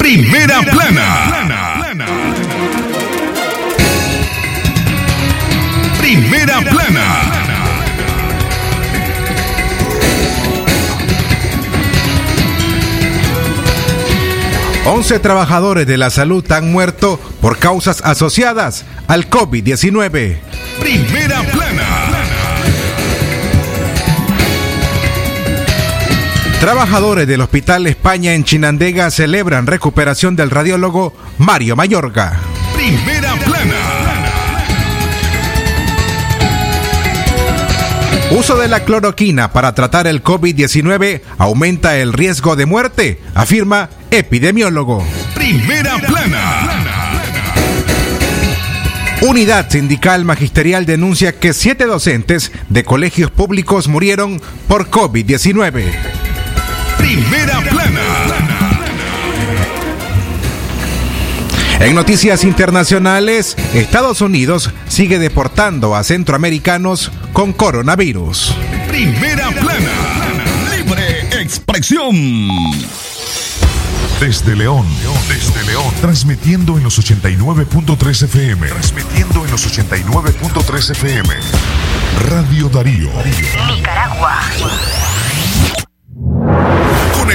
Primera plana. Primera plana. Once trabajadores de la salud han muerto por causas asociadas al COVID-19. Primera plana. Trabajadores del Hospital España en Chinandega celebran recuperación del radiólogo Mario Mayorga. Primera plana. Uso de la cloroquina para tratar el COVID-19 aumenta el riesgo de muerte, afirma epidemiólogo. Primera plana. Unidad Sindical Magisterial denuncia que siete docentes de colegios públicos murieron por COVID-19. Primera plana. En noticias internacionales, Estados Unidos sigue deportando a centroamericanos con coronavirus. Primera plana. Libre expresión. Desde León, desde León, transmitiendo en los 89.3 FM. Transmitiendo en los 89.3 FM. Radio Darío. Nicaragua.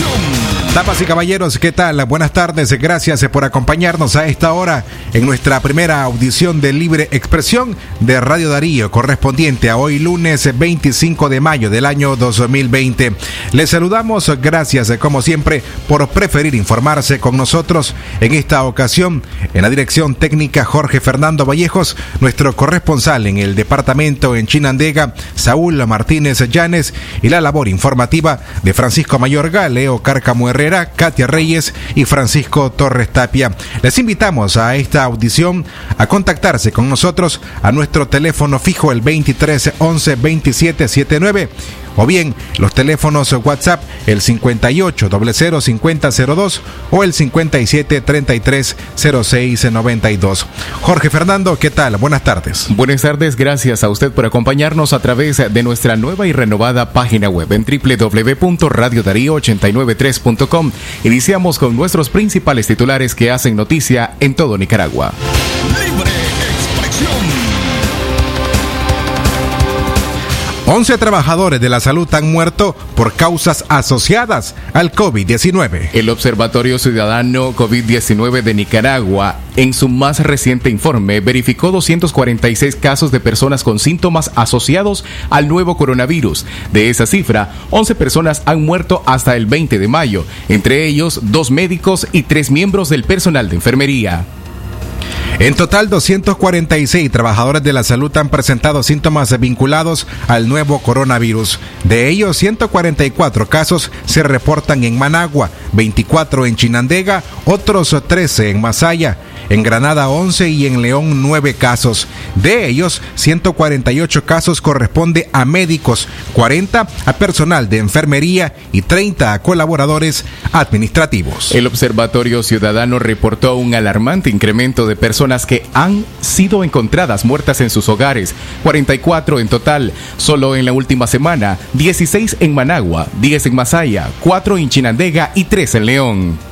Expresión. Damas y caballeros, ¿qué tal? Buenas tardes, gracias por acompañarnos a esta hora en nuestra primera audición de Libre Expresión de Radio Darío, correspondiente a hoy lunes 25 de mayo del año 2020. Les saludamos, gracias como siempre por preferir informarse con nosotros en esta ocasión. En la dirección técnica Jorge Fernando Vallejos, nuestro corresponsal en el departamento en Chinandega, Saúl Martínez Llanes, y la labor informativa de Francisco Mayorga, Leo Cárcamo Herrera, Katia Reyes y Francisco Torres Tapia. Les invitamos a esta audición a contactarse con nosotros a nuestro teléfono fijo el 23 11 27 79 o bien los teléfonos WhatsApp el 58 00 50 02 o el 57 33 06 92. Jorge Fernando, ¿qué tal? Buenas tardes. Buenas tardes, gracias a usted por acompañarnos a través de nuestra nueva y renovada página web en www.radiodarío893.com. Iniciamos con nuestros principales titulares que hacen noticia en todo Nicaragua. Libre expresión. 11 trabajadores de la salud han muerto por causas asociadas al COVID-19. El Observatorio Ciudadano COVID-19 de Nicaragua, en su más reciente informe, verificó 246 casos de personas con síntomas asociados al nuevo coronavirus. De esa cifra, 11 personas han muerto hasta el 20 de mayo, entre ellos dos médicos y tres miembros del personal de enfermería. En total, 246 trabajadores de la salud han presentado síntomas vinculados al nuevo coronavirus. De ellos, 144 casos se reportan en Managua, 24 en Chinandega, otros 13 en Masaya. en Granada 11 y en León 9 casos. De ellos, 148 casos corresponde a médicos, 40 a personal de enfermería y 30 a colaboradores administrativos. El Observatorio Ciudadano reportó un alarmante incremento de personas que han sido encontradas muertas en sus hogares, 44 en total, solo en la última semana, 16 en Managua, 10 en Masaya, 4 en Chinandega y 3 en León.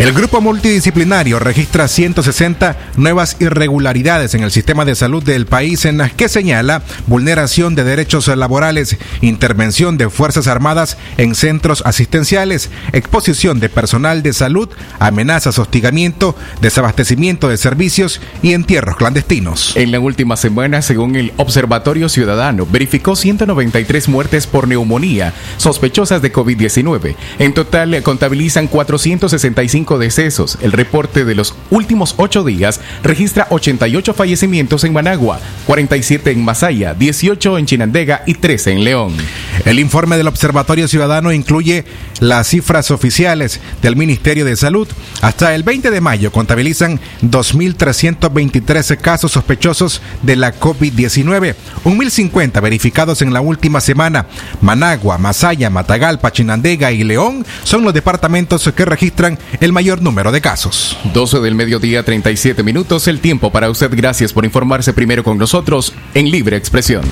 El grupo multidisciplinario registra 160 nuevas irregularidades en el sistema de salud del país en las que señala vulneración de derechos laborales, intervención de Fuerzas Armadas en centros asistenciales, exposición de personal de salud, amenazas, hostigamiento, desabastecimiento de servicios y entierros clandestinos. En la última semana, según el Observatorio Ciudadano, verificó 193 muertes por neumonía sospechosas de COVID-19. En total, contabilizan 465 decesos. El reporte de los últimos ocho días registra 88 fallecimientos en Managua, 47 en Masaya, 18 en Chinandega y 13 en León. El informe del Observatorio Ciudadano incluye las cifras oficiales del Ministerio de Salud. Hasta el 20 de mayo contabilizan 2.323 casos sospechosos de la COVID-19, 1.050 verificados en la última semana. Managua, Masaya, Matagalpa, Chinandega y León son los departamentos que registran el mayor número de casos. 12 del mediodía, 37 minutos, el tiempo para usted. Gracias por informarse primero con nosotros en Libre Expresión.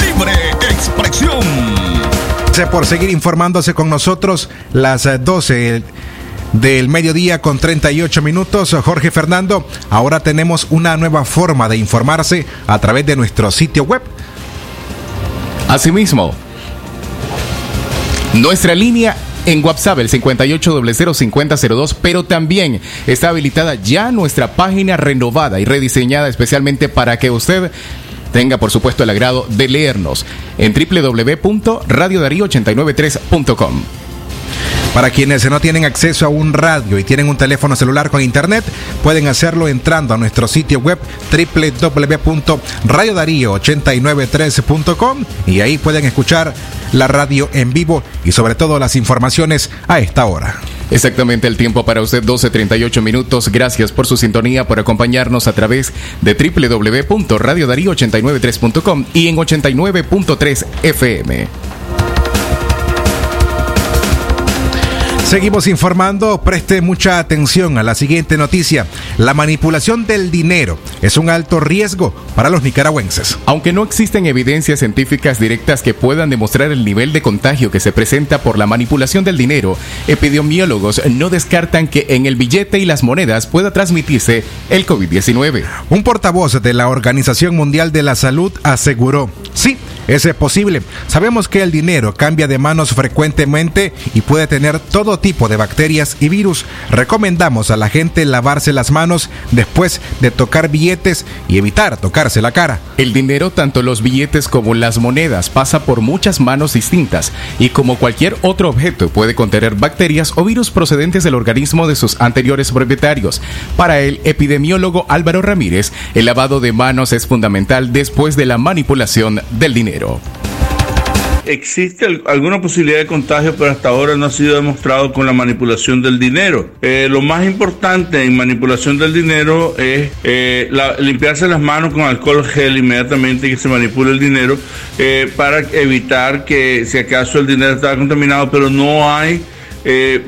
Libre Expresión. Por seguir informándose con nosotros, las 12 del mediodía con 38 minutos. Jorge Fernando, ahora tenemos una nueva forma de informarse a través de nuestro sitio web. Asimismo, nuestra línea en WhatsApp el 58005002, pero también está habilitada ya nuestra página renovada y rediseñada especialmente para que usted tenga por supuesto el agrado de leernos en www.radiodarío893.com. Para quienes no tienen acceso a un radio y tienen un teléfono celular con internet, pueden hacerlo entrando a nuestro sitio web www.radiodarío893.com y ahí pueden escuchar la radio en vivo y sobre todo las informaciones a esta hora. Exactamente el tiempo para usted, 12.38 minutos. Gracias por su sintonía, por acompañarnos a través de www.radiodarío893.com y en 89.3 FM. Seguimos informando, preste mucha atención a la siguiente noticia. La manipulación del dinero es un alto riesgo para los nicaragüenses. Aunque no existen evidencias científicas directas que puedan demostrar el nivel de contagio que se presenta por la manipulación del dinero, epidemiólogos no descartan que en el billete y las monedas pueda transmitirse el COVID-19. Un portavoz de la Organización Mundial de la Salud aseguró, sí, es posible. Sabemos que el dinero cambia de manos frecuentemente y puede tener todo tipo de bacterias y virus. Recomendamos a la gente lavarse las manos después de tocar billetes y evitar tocarse la cara. El dinero, tanto los billetes como las monedas, pasa por muchas manos distintas y como cualquier otro objeto puede contener bacterias o virus procedentes del organismo de sus anteriores propietarios. Para el epidemiólogo Álvaro Ramírez, el lavado de manos es fundamental después de la manipulación del dinero. Existe alguna posibilidad de contagio, pero hasta ahora no ha sido demostrado con la manipulación del dinero. Eh, lo más importante en manipulación del dinero es eh, limpiarse las manos con alcohol gel inmediatamente que se manipule el dinero eh, para evitar que si acaso el dinero está contaminado, pero no hay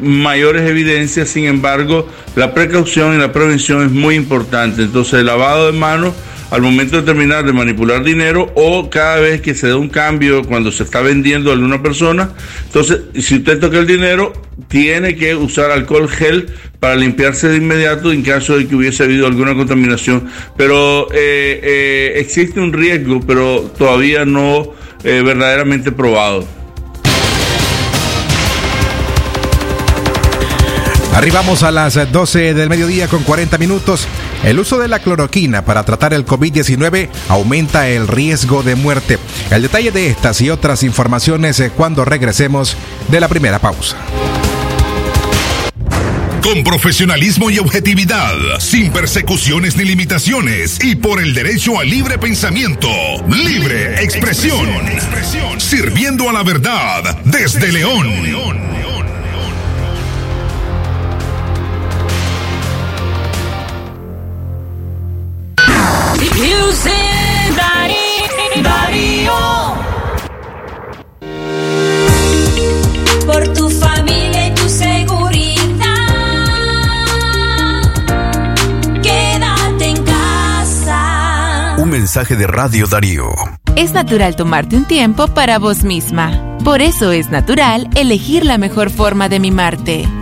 mayores evidencias, sin embargo, la precaución y la prevención es muy importante. Entonces, el lavado de manos al momento de terminar de manipular dinero o cada vez que se da un cambio cuando se está vendiendo a alguna persona. Entonces, si usted toca el dinero, tiene que usar alcohol gel para limpiarse de inmediato en caso de que hubiese habido alguna contaminación. Pero eh, eh, existe un riesgo, pero todavía no eh, verdaderamente probado. Arribamos a las 12 del mediodía con 40 minutos. El uso de la cloroquina para tratar el COVID-19 aumenta el riesgo de muerte. El detalle de estas y otras informaciones cuando regresemos de la primera pausa. con profesionalismo y objetividad, sin persecuciones ni limitaciones y por el derecho al libre pensamiento, libre expresión, sirviendo a la verdad desde León. Por tu familia y tu seguridad. Quédate en casa. Un mensaje de Radio Darío. Es natural tomarte un tiempo para vos misma. Por eso es natural elegir la mejor forma de mimarte.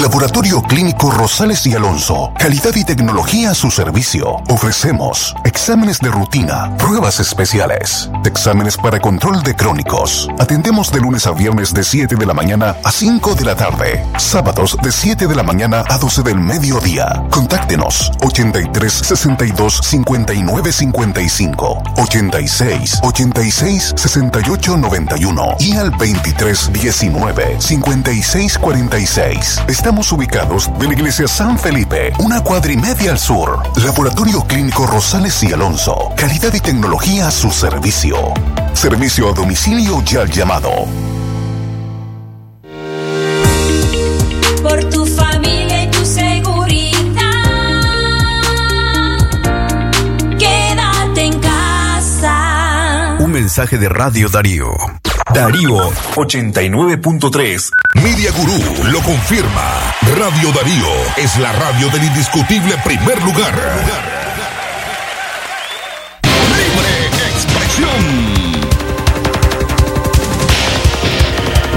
Laboratorio Clínico Rosales y Alonso. Calidad y tecnología a su servicio. Ofrecemos exámenes de rutina, pruebas especiales, exámenes para control de crónicos. Atendemos de lunes a viernes de 7 de la mañana a 5 de la tarde. Sábados de 7 de la mañana a 12 del mediodía. Contáctenos 83 62 59 55 86 86 68 91 y al 23 19 56 46. Estamos ubicados de la iglesia San Felipe, una cuadra y media al sur. Laboratorio Clínico Rosales y Alonso. Calidad y tecnología a su servicio. Servicio a domicilio ya llamado. Por tu familia y tu seguridad. Quédate en casa. Un mensaje de Radio Darío. Darío 89.3. Media Gurú lo confirma. Radio Darío es la radio del indiscutible primer lugar. Libre expresión.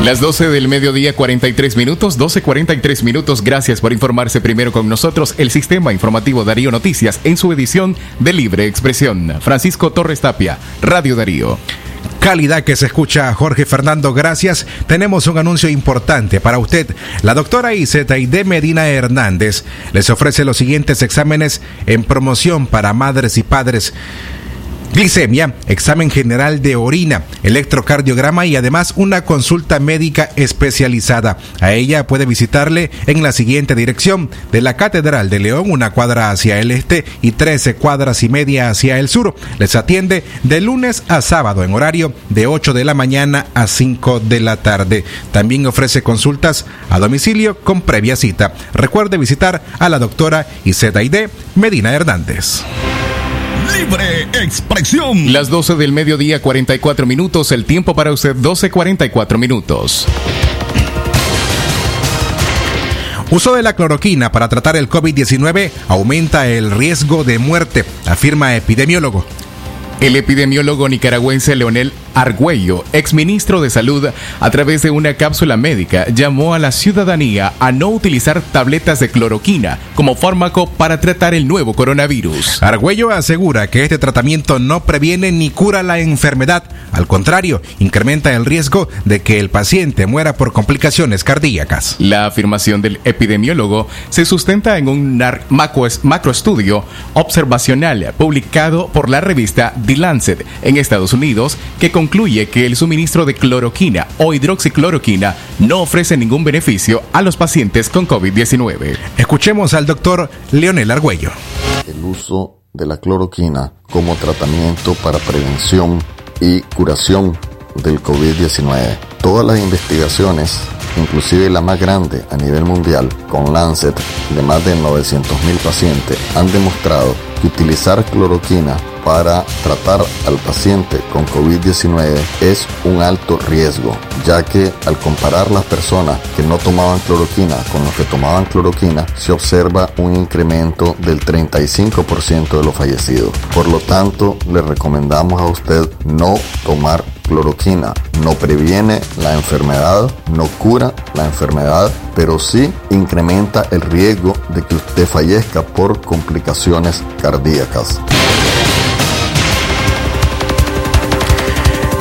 Las 12 del mediodía, 43 minutos, 12.43 minutos. Gracias por informarse primero con nosotros. El sistema informativo Darío Noticias en su edición de Libre Expresión. Francisco Torres Tapia, Radio Darío. Calidad que se escucha, Jorge Fernando, gracias. Tenemos un anuncio importante para usted. La doctora Iseteide Medina Hernández les ofrece los siguientes exámenes en promoción para madres y padres. Glicemia, examen general de orina, electrocardiograma y además una consulta médica especializada. A ella puede visitarle en la siguiente dirección, de la Catedral de León, una cuadra hacia el este y 13 cuadras y media hacia el sur. Les atiende de lunes a sábado en horario de 8 de la mañana a 5 de la tarde. También ofrece consultas a domicilio con previa cita. Recuerde visitar a la doctora Isedaide Medina Hernández. Libre expresión. Las 12 del mediodía, 44 minutos. El tiempo para usted, 12.44 minutos. Uso de la cloroquina para tratar el COVID-19 aumenta el riesgo de muerte, afirma epidemiólogo. El epidemiólogo nicaragüense Leonel Argüello, exministro de Salud, a través de una cápsula médica, llamó a la ciudadanía a no utilizar tabletas de cloroquina como fármaco para tratar el nuevo coronavirus. Argüello asegura que este tratamiento no previene ni cura la enfermedad, al contrario, incrementa el riesgo de que el paciente muera por complicaciones cardíacas. La afirmación del epidemiólogo se sustenta en un macro- macroestudio observacional publicado por la revista The Lancet en Estados Unidos que concluye que el suministro de cloroquina o hidroxicloroquina no ofrece ningún beneficio a los pacientes con COVID-19. Escuchemos al doctor Leonel Argüello. el uso de la cloroquina como tratamiento para prevención y curación del COVID-19. Todas las investigaciones, inclusive la más grande a nivel mundial, con Lancet, de más de 900.000 pacientes, han demostrado que utilizar cloroquina para tratar al paciente con COVID-19 es un alto riesgo, ya que al comparar las personas que no tomaban cloroquina con los que tomaban cloroquina, se observa un incremento del 35% de los fallecidos. Por lo tanto, le recomendamos a usted no tomar cloroquina. No previene la enfermedad, no cura la enfermedad, pero sí incrementa el riesgo de que usted fallezca por complicaciones cardíacas.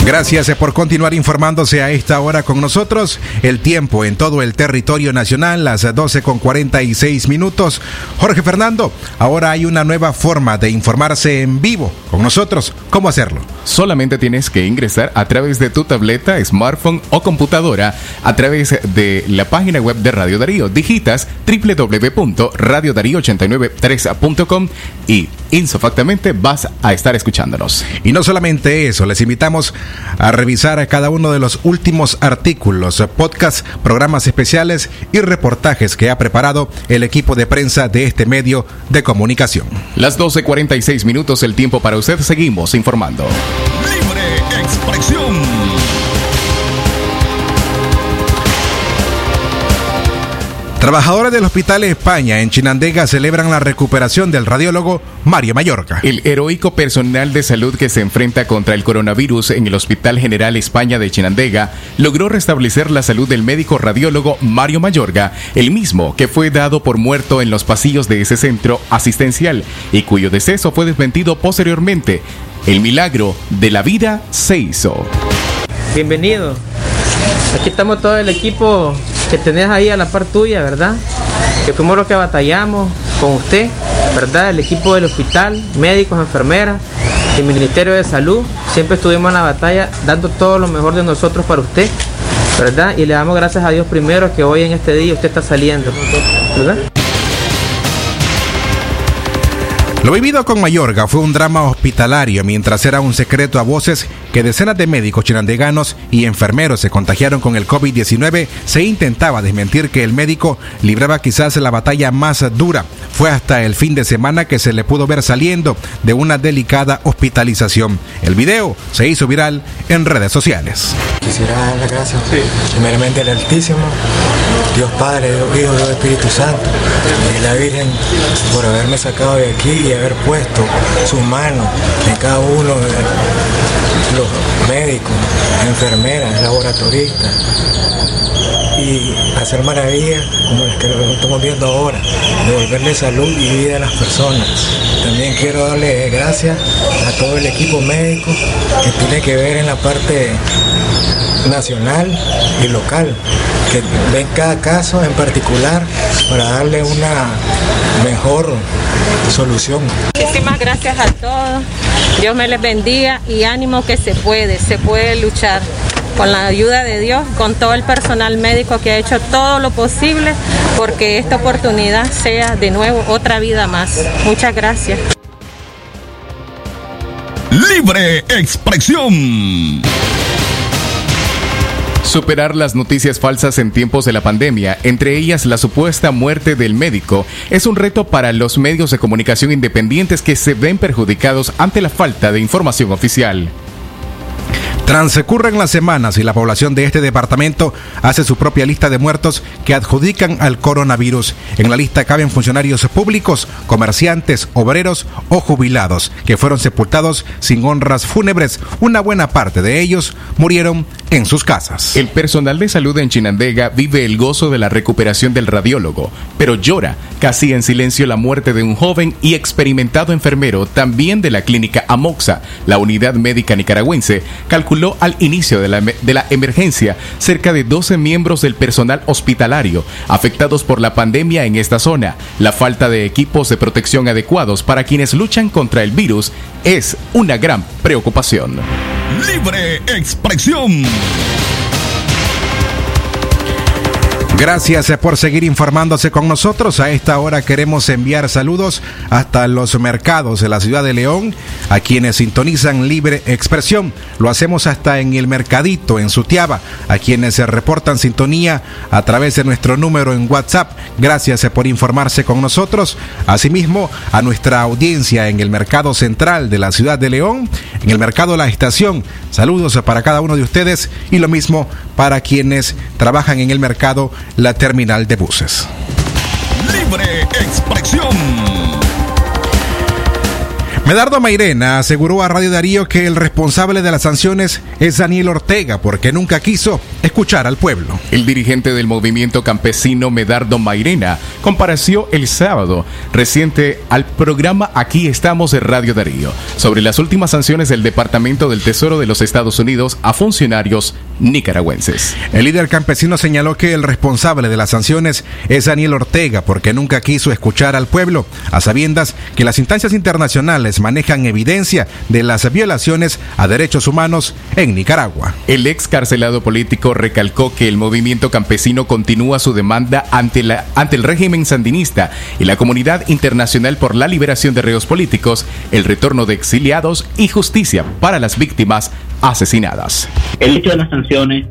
Gracias eh, por continuar informándose a esta hora con nosotros. El tiempo en todo el territorio nacional, las 12 con 46 minutos. Jorge Fernando, ahora hay una nueva forma de informarse en vivo con nosotros. ¿Cómo hacerlo? Solamente tienes que ingresar a través de tu tableta, smartphone o computadora a través de la página web de Radio Darío. Digitas www.radiodarío893.com y insofactamente vas a estar escuchándonos. Y no solamente eso, les invitamos a revisar cada uno de los últimos artículos, podcasts, programas especiales y reportajes que ha preparado el equipo de prensa de este medio de comunicación. Las 12.46 minutos, el tiempo para usted. Seguimos informando. Libre expresión. Trabajadores del Hospital España en Chinandega celebran la recuperación del radiólogo Mario Mallorca. El heroico personal de salud que se enfrenta contra el coronavirus en el Hospital General España de Chinandega logró restablecer la salud del médico radiólogo Mario Mayorga, el mismo que fue dado por muerto en los pasillos de ese centro asistencial y cuyo deceso fue desmentido posteriormente. El milagro de la vida se hizo. Bienvenido. Aquí estamos todo el equipo que tenés ahí a la par tuya, ¿verdad? Que fuimos los que batallamos con usted, ¿verdad? El equipo del hospital, médicos, enfermeras, el Ministerio de Salud, siempre estuvimos en la batalla dando todo lo mejor de nosotros para usted, ¿verdad? Y le damos gracias a Dios primero que hoy en este día usted está saliendo, ¿verdad? Lo vivido con Mayorga fue un drama hospitalario mientras era un secreto a voces que decenas de médicos chinandeganos y enfermeros se contagiaron con el COVID-19, se intentaba desmentir que el médico libraba quizás la batalla más dura. Fue hasta el fin de semana que se le pudo ver saliendo de una delicada hospitalización. El video se hizo viral en redes sociales. Quisiera dar gracias primeramente al Altísimo, Dios Padre, Dios Hijo, Dios Espíritu Santo y la Virgen por haberme sacado de aquí y haber puesto sus manos en cada uno de los médicos, enfermeras, laboratoristas y hacer maravillas como las que estamos viendo ahora, devolverle salud y vida a las personas. También quiero darle gracias a todo el equipo médico que tiene que ver en la parte nacional y local, que ven cada caso en particular para darle una mejor solución. Muchísimas gracias a todos. Dios me les bendiga y ánimo que se puede, se puede luchar con la ayuda de Dios, con todo el personal médico que ha hecho todo lo posible porque esta oportunidad sea de nuevo otra vida más. Muchas gracias. Libre expresión. Superar las noticias falsas en tiempos de la pandemia, entre ellas la supuesta muerte del médico, es un reto para los medios de comunicación independientes que se ven perjudicados ante la falta de información oficial. Transcurren las semanas y la población de este departamento hace su propia lista de muertos que adjudican al coronavirus. En la lista caben funcionarios públicos, comerciantes, obreros o jubilados que fueron sepultados sin honras fúnebres. Una buena parte de ellos murieron en sus casas. El personal de salud en Chinandega vive el gozo de la recuperación del radiólogo, pero llora casi en silencio la muerte de un joven y experimentado enfermero también de la clínica Amoxa, la unidad médica nicaragüense, calculó al inicio de la, de la emergencia cerca de 12 miembros del personal hospitalario afectados por la pandemia en esta zona. La falta de equipos de protección adecuados para quienes luchan contra el virus es una gran preocupación. Libre expresión. Gracias por seguir informándose con nosotros. A esta hora queremos enviar saludos hasta los mercados de la ciudad de León, a quienes sintonizan libre expresión. Lo hacemos hasta en el mercadito, en Sutiaba, a quienes se reportan sintonía a través de nuestro número en WhatsApp. Gracias por informarse con nosotros. Asimismo, a nuestra audiencia en el mercado central de la ciudad de León, en el mercado La Estación. Saludos para cada uno de ustedes y lo mismo para quienes trabajan en el mercado la terminal de buses. Libre expresión. Medardo Mairena aseguró a Radio Darío que el responsable de las sanciones es Daniel Ortega porque nunca quiso escuchar al pueblo. El dirigente del movimiento campesino Medardo Mairena compareció el sábado reciente al programa Aquí estamos de Radio Darío sobre las últimas sanciones del Departamento del Tesoro de los Estados Unidos a funcionarios nicaragüenses. El líder campesino señaló que el responsable de las sanciones es Daniel Ortega porque nunca quiso escuchar al pueblo, a sabiendas que las instancias internacionales manejan evidencia de las violaciones a derechos humanos en Nicaragua. El excarcelado político recalcó que el movimiento campesino continúa su demanda ante, la, ante el régimen sandinista y la comunidad internacional por la liberación de reos políticos, el retorno de exiliados y justicia para las víctimas asesinadas. El hecho de las sanciones,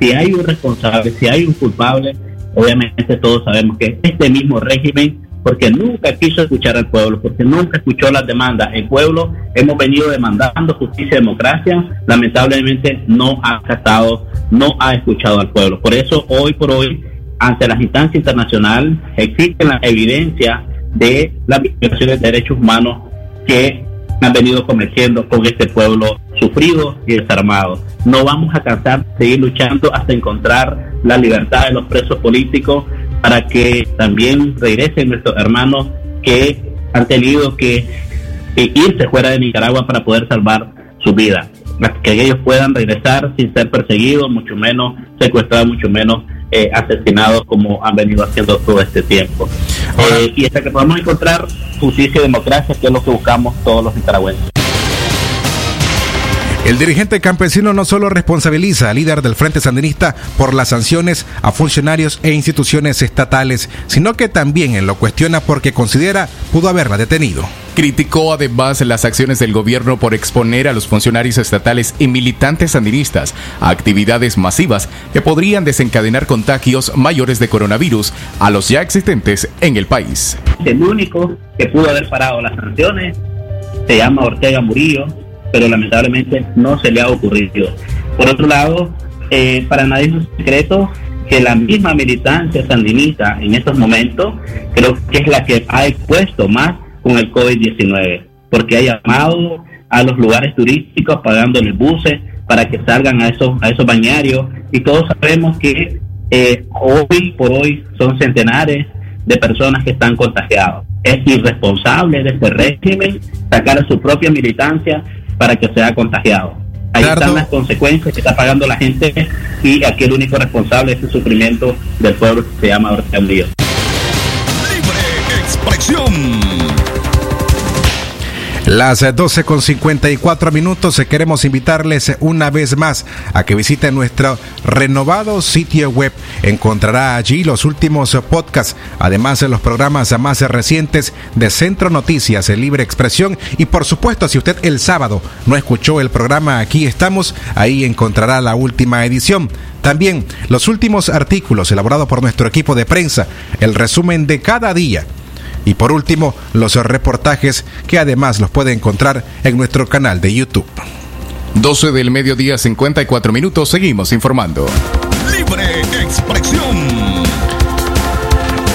si hay un responsable, si hay un culpable, obviamente todos sabemos que este mismo régimen porque nunca quiso escuchar al pueblo, porque nunca escuchó las demandas. El pueblo hemos venido demandando justicia y democracia, lamentablemente no ha acatado, no ha escuchado al pueblo. Por eso hoy por hoy, ante las instancias internacionales, existe la evidencia de las violaciones de derechos humanos que han venido cometiendo con este pueblo sufrido y desarmado. No vamos a cansar de seguir luchando hasta encontrar la libertad de los presos políticos para que también regresen nuestros hermanos que han tenido que irse fuera de Nicaragua para poder salvar su vida. Que ellos puedan regresar sin ser perseguidos, mucho menos secuestrados, mucho menos eh, asesinados como han venido haciendo todo este tiempo. Eh, y hasta que podamos encontrar justicia y democracia, que es lo que buscamos todos los nicaragüenses. El dirigente campesino no solo responsabiliza al líder del Frente Sandinista por las sanciones a funcionarios e instituciones estatales, sino que también lo cuestiona porque considera pudo haberla detenido. Criticó además las acciones del gobierno por exponer a los funcionarios estatales y militantes sandinistas a actividades masivas que podrían desencadenar contagios mayores de coronavirus a los ya existentes en el país. El único que pudo haber parado las sanciones se llama Ortega Murillo, pero lamentablemente no se le ha ocurrido. Por otro lado, eh, para nadie es un secreto que la misma militancia sandinista en estos momentos creo que es la que ha expuesto más con el COVID-19, porque ha llamado a los lugares turísticos pagándoles buses para que salgan a esos, a esos bañarios y todos sabemos que eh, hoy por hoy son centenares de personas que están contagiadas. Es irresponsable de este régimen sacar a su propia militancia para que sea contagiado. Ahí están las consecuencias que está pagando la gente y aquí el único responsable es el sufrimiento del pueblo que se llama Ortega Libre expresión. Las 12 con 54 minutos queremos invitarles una vez más a que visiten nuestro renovado sitio web. Encontrará allí los últimos podcasts, además de los programas más recientes de Centro Noticias, Libre Expresión y por supuesto si usted el sábado no escuchó el programa Aquí estamos, ahí encontrará la última edición. También los últimos artículos elaborados por nuestro equipo de prensa, el resumen de cada día y por último, los reportajes que además los puede encontrar en nuestro canal de YouTube. 12 del mediodía, 54 minutos, seguimos informando. Libre expresión.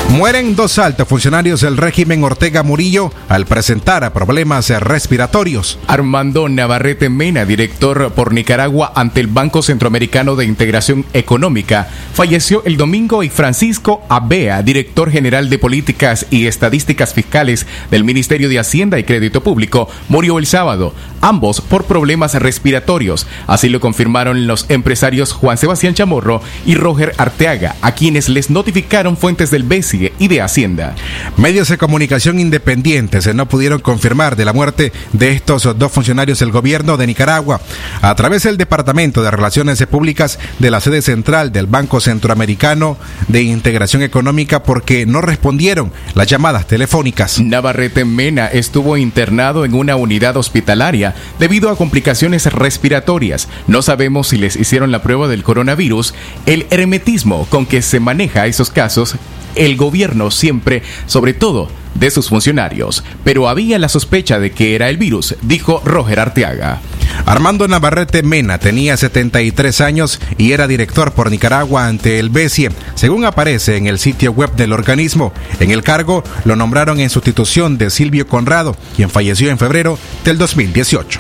Mueren dos altos funcionarios del régimen Ortega Murillo al presentar problemas respiratorios. Armando Navarrete Mena, director por Nicaragua ante el Banco Centroamericano de Integración Económica, falleció el domingo y Francisco Abea, director general de Políticas y Estadísticas Fiscales del Ministerio de Hacienda y Crédito Público, murió el sábado, ambos por problemas respiratorios. Así lo confirmaron los empresarios Juan Sebastián Chamorro y Roger Arteaga, a quienes les notificaron fuentes del BESI y de Hacienda. Medios de comunicación independientes no pudieron confirmar de la muerte de estos dos funcionarios del gobierno de Nicaragua. A través del Departamento de Relaciones Públicas de la sede central del Banco Centroamericano de Integración Económica porque no respondieron las llamadas telefónicas. Navarrete Mena estuvo internado en una unidad hospitalaria debido a complicaciones respiratorias. No sabemos si les hicieron la prueba del coronavirus. El hermetismo con que se maneja esos casos el gobierno siempre, sobre todo de sus funcionarios, pero había la sospecha de que era el virus, dijo Roger Arteaga. Armando Navarrete Mena tenía 73 años y era director por Nicaragua ante el BESIE, según aparece en el sitio web del organismo. En el cargo lo nombraron en sustitución de Silvio Conrado, quien falleció en febrero del 2018.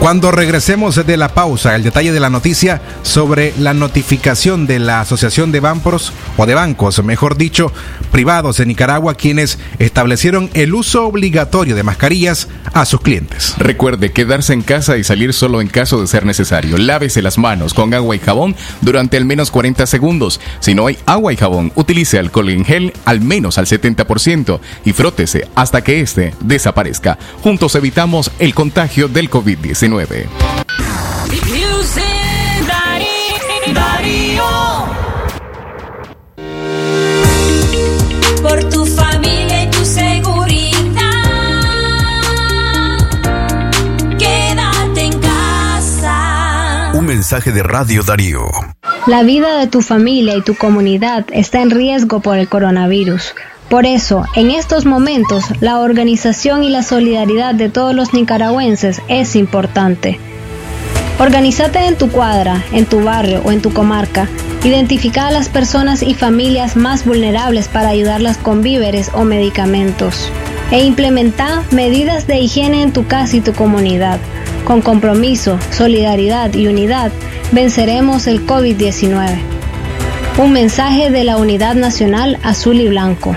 Cuando regresemos de la pausa, el detalle de la noticia sobre la notificación de la Asociación de Bancos, o de bancos, mejor dicho, privados de Nicaragua, quienes establecieron el uso obligatorio de mascarillas a sus clientes. Recuerde quedarse en casa y salir solo en caso de ser necesario. Lávese las manos con agua y jabón durante al menos 40 segundos. Si no hay agua y jabón, utilice alcohol en gel al menos al 70% y frótese hasta que este desaparezca. Juntos evitamos el contagio del COVID-19. Por tu familia y tu seguridad. Quédate en casa. Un mensaje de Radio Darío. La vida de tu familia y tu comunidad está en riesgo por el coronavirus. Por eso, en estos momentos, la organización y la solidaridad de todos los nicaragüenses es importante. Organízate en tu cuadra, en tu barrio o en tu comarca. Identifica a las personas y familias más vulnerables para ayudarlas con víveres o medicamentos. E implementa medidas de higiene en tu casa y tu comunidad. Con compromiso, solidaridad y unidad, venceremos el COVID-19. Un mensaje de la Unidad Nacional Azul y Blanco.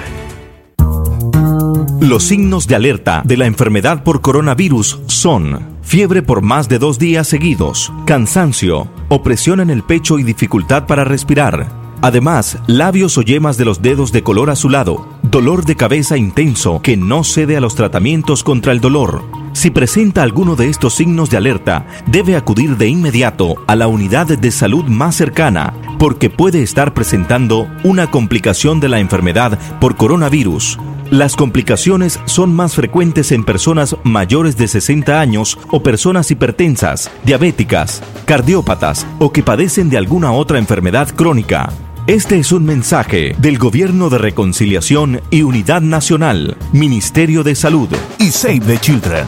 Los signos de alerta de la enfermedad por coronavirus son fiebre por más de dos días seguidos, cansancio, opresión en el pecho y dificultad para respirar. Además, labios o yemas de los dedos de color azulado, dolor de cabeza intenso que no cede a los tratamientos contra el dolor. Si presenta alguno de estos signos de alerta, debe acudir de inmediato a la unidad de salud más cercana, porque puede estar presentando una complicación de la enfermedad por coronavirus. Las complicaciones son más frecuentes en personas mayores de 60 años o personas hipertensas, diabéticas, cardiópatas o que padecen de alguna otra enfermedad crónica. Este es un mensaje del Gobierno de Reconciliación y Unidad Nacional, Ministerio de Salud y Save the Children.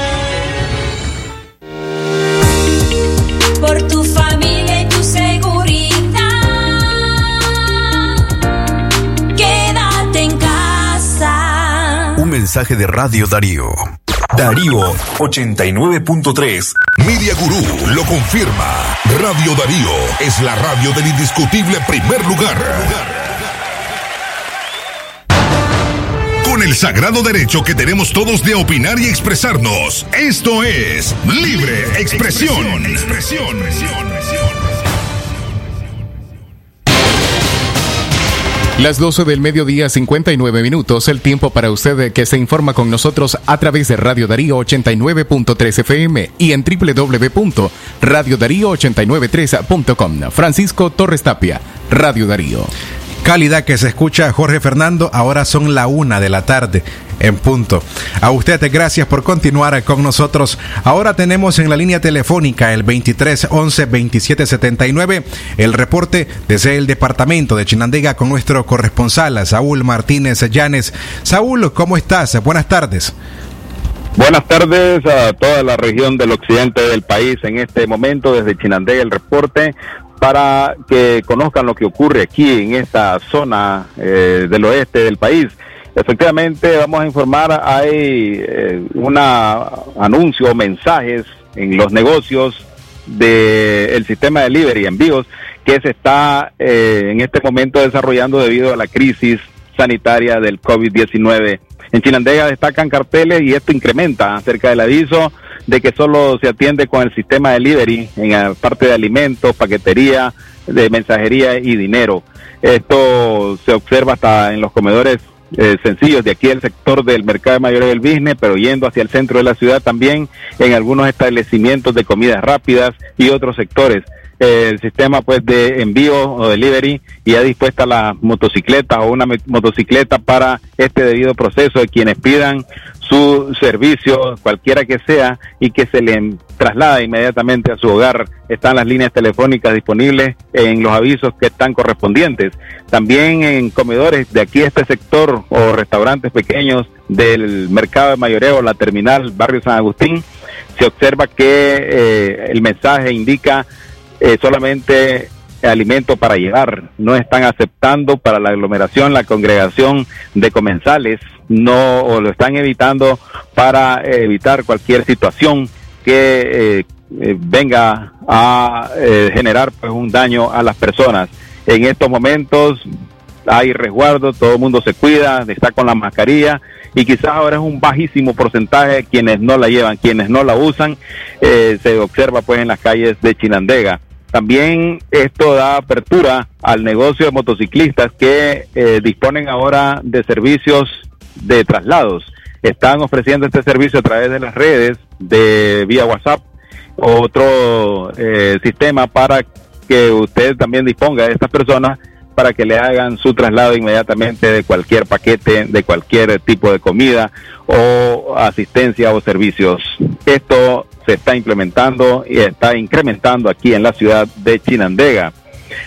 De Radio Darío. Darío 89.3. Media Gurú lo confirma. Radio Darío es la radio del indiscutible primer lugar. Con el sagrado derecho que tenemos todos de opinar y expresarnos. Esto es Libre Expresión. Las 12 del mediodía, 59 minutos, el tiempo para usted que se informa con nosotros a través de Radio Darío 89.3 FM y en www.radiodarío893.com. Francisco Torres Tapia, Radio Darío. Cálida que se escucha Jorge Fernando, ahora son la una de la tarde en punto. A usted gracias por continuar con nosotros. Ahora tenemos en la línea telefónica el 23 11 27 79 el reporte desde el departamento de Chinandega con nuestro corresponsal Saúl Martínez Llanes. Saúl, ¿cómo estás? Buenas tardes. Buenas tardes a toda la región del occidente del país en este momento desde Chinandega el reporte para que conozcan lo que ocurre aquí en esta zona eh, del oeste del país. Efectivamente, vamos a informar, hay eh, un anuncio mensajes en los negocios del sistema de delivery, envíos, que se está eh, en este momento desarrollando debido a la crisis sanitaria del COVID-19. En Chinandega destacan carteles y esto incrementa acerca del aviso de que solo se atiende con el sistema delivery en la parte de alimentos, paquetería, de mensajería y dinero. Esto se observa hasta en los comedores eh, sencillos de aquí el sector del mercado de mayores del business, pero yendo hacia el centro de la ciudad también en algunos establecimientos de comidas rápidas y otros sectores. El sistema pues de envío o delivery y ya dispuesta la motocicleta o una motocicleta para este debido proceso de quienes pidan su servicio, cualquiera que sea, y que se le traslada inmediatamente a su hogar. Están las líneas telefónicas disponibles en los avisos que están correspondientes. También en comedores de aquí este sector o restaurantes pequeños del mercado de mayoreo, la terminal Barrio San Agustín, se observa que eh, el mensaje indica eh, solamente alimento para llevar. No están aceptando para la aglomeración, la congregación de comensales, no lo están evitando para eh, evitar cualquier situación que eh, eh, venga a eh, generar pues un daño a las personas. En estos momentos hay resguardo, todo el mundo se cuida, está con la mascarilla y quizás ahora es un bajísimo porcentaje quienes no la llevan, quienes no la usan, eh, se observa pues en las calles de Chinandega. También esto da apertura al negocio de motociclistas que eh, disponen ahora de servicios de traslados. Están ofreciendo este servicio a través de las redes, de vía WhatsApp, otro eh, sistema para que usted también disponga de estas personas para que le hagan su traslado inmediatamente de cualquier paquete, de cualquier tipo de comida o asistencia o servicios. Esto se está implementando y está incrementando aquí en la ciudad de Chinandega.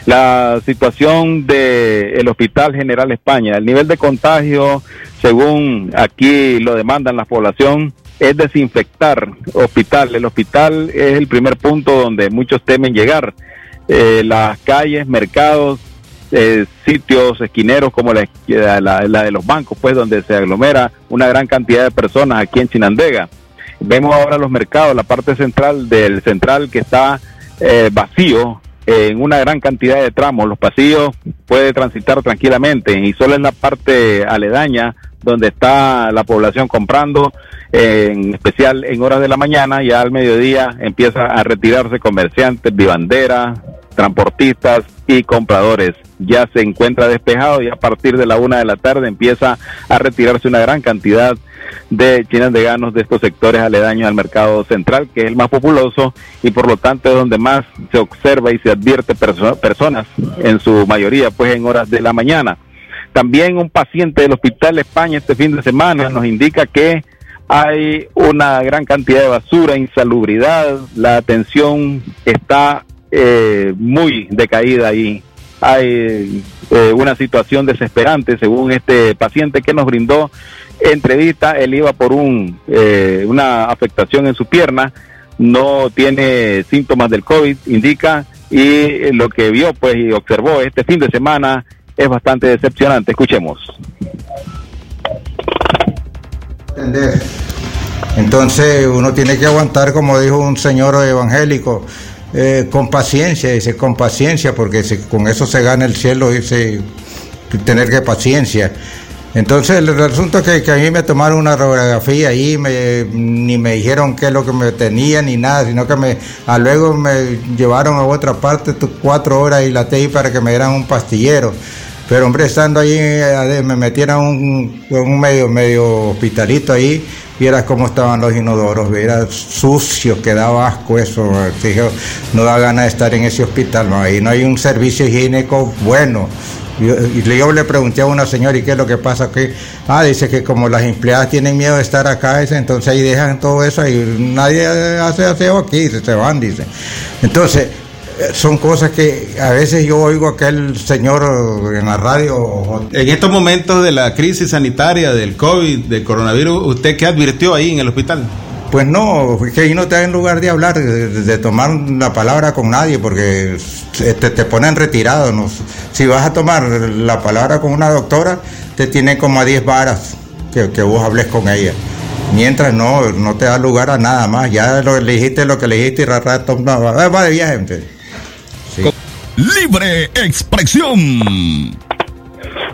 La situación del Hospital General España, el nivel de contagio, según aquí lo demandan la población, es desinfectar hospital. El hospital es el primer punto donde muchos temen llegar. Eh, las calles, mercados, eh, sitios esquineros como la, la- la de los bancos, pues donde se aglomera una gran cantidad de personas aquí en Chinandega. Vemos ahora los mercados, la parte central del central que está eh, vacío en una gran cantidad de tramos. Los pasillos puede transitar tranquilamente y solo es la parte aledaña donde está la población comprando, en especial en horas de la mañana, ya al mediodía empieza a retirarse comerciantes, vivanderas, transportistas y compradores. Ya se encuentra despejado y a partir de la una de la tarde empieza a retirarse una gran cantidad de chinandeganos de estos sectores aledaños al mercado central, que es el más populoso y por lo tanto es donde más se observa y se advierte perso- personas, en su mayoría pues en horas de la mañana. También un paciente del Hospital España este fin de semana nos indica que hay una gran cantidad de basura, insalubridad, la atención está eh, muy decaída ahí. Hay eh, una situación desesperante según este paciente que nos brindó entrevista. Él iba por un, eh, una afectación en su pierna, no tiene síntomas del COVID, indica, y lo que vio pues y observó este fin de semana es bastante decepcionante. Escuchemos. entender. Entonces uno tiene que aguantar, como dijo un señor evangélico, eh, con paciencia, dice, con paciencia, porque se- con eso se gana el cielo, dice, tener que paciencia. Entonces el asunto es que, a mí me tomaron una radiografía ahí, me- ni me dijeron qué es lo que me tenía ni nada, sino que me, a luego me llevaron a otra parte cuatro horas y la para que me dieran un pastillero. Pero hombre, estando ahí, eh, me metieron un, un medio, medio hospitalito ahí, vieras cómo estaban los inodoros, vieras sucio, que daba asco eso, eh, no da ganas de estar en ese hospital, no, ahí no hay un servicio higiénico bueno. Yo, yo le pregunté a una señora, ¿y qué es lo que pasa aquí? Ah, dice que como las empleadas tienen miedo de estar acá, dice, entonces ahí dejan todo eso y nadie hace aseo aquí, se van, dice. Entonces, son cosas que a veces yo oigo a aquel señor en la radio. En estos momentos de la crisis sanitaria, del COVID, del coronavirus, ¿usted qué advirtió ahí en el hospital? Pues no, que ahí no te dan lugar de hablar, de, de tomar la palabra con nadie, porque te, te ponen retirado. ¿no? Si vas a tomar la palabra con una doctora, te tienen como a 10 varas que, que vos hables con ella. Mientras no, no te da lugar a nada más. Ya lo elegiste lo que elegiste y rato no, va de viaje. Libre expresión.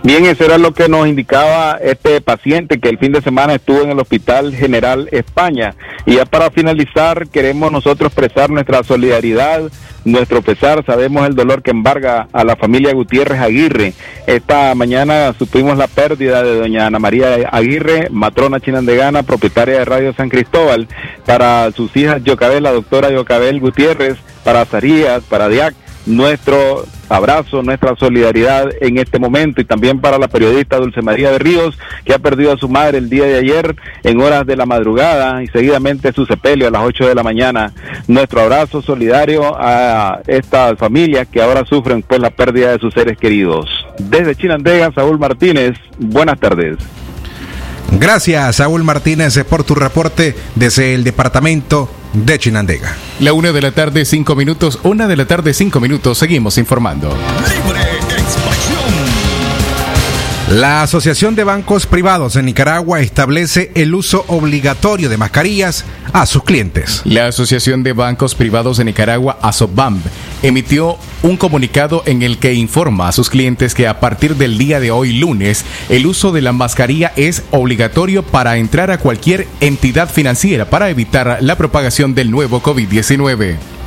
Bien, eso era lo que nos indicaba este paciente que el fin de semana estuvo en el Hospital General España. Y ya para finalizar, queremos nosotros expresar nuestra solidaridad, nuestro pesar. Sabemos el dolor que embarga a la familia Gutiérrez Aguirre. Esta mañana supimos la pérdida de doña Ana María Aguirre, matrona chinandegana, propietaria de Radio San Cristóbal, para sus hijas Yocabel, la doctora Yocabel Gutiérrez, para Zarías, para Diac nuestro abrazo, nuestra solidaridad en este momento y también para la periodista Dulce María de Ríos, que ha perdido a su madre el día de ayer en horas de la madrugada y seguidamente su sepelio a las 8 de la mañana. Nuestro abrazo solidario a estas familias que ahora sufren pues la pérdida de sus seres queridos. Desde Chinandega, Saúl Martínez, buenas tardes. Gracias, Saúl Martínez, por tu reporte desde el departamento de Chinandega. La una de la tarde, cinco minutos. Una de la tarde, cinco minutos. Seguimos informando. La Asociación de Bancos Privados en Nicaragua establece el uso obligatorio de mascarillas a sus clientes. La Asociación de Bancos Privados de Nicaragua, ASOBAMB, emitió un comunicado en el que informa a sus clientes que a partir del día de hoy lunes, el uso de la mascarilla es obligatorio para entrar a cualquier entidad financiera para evitar la propagación del nuevo COVID-19.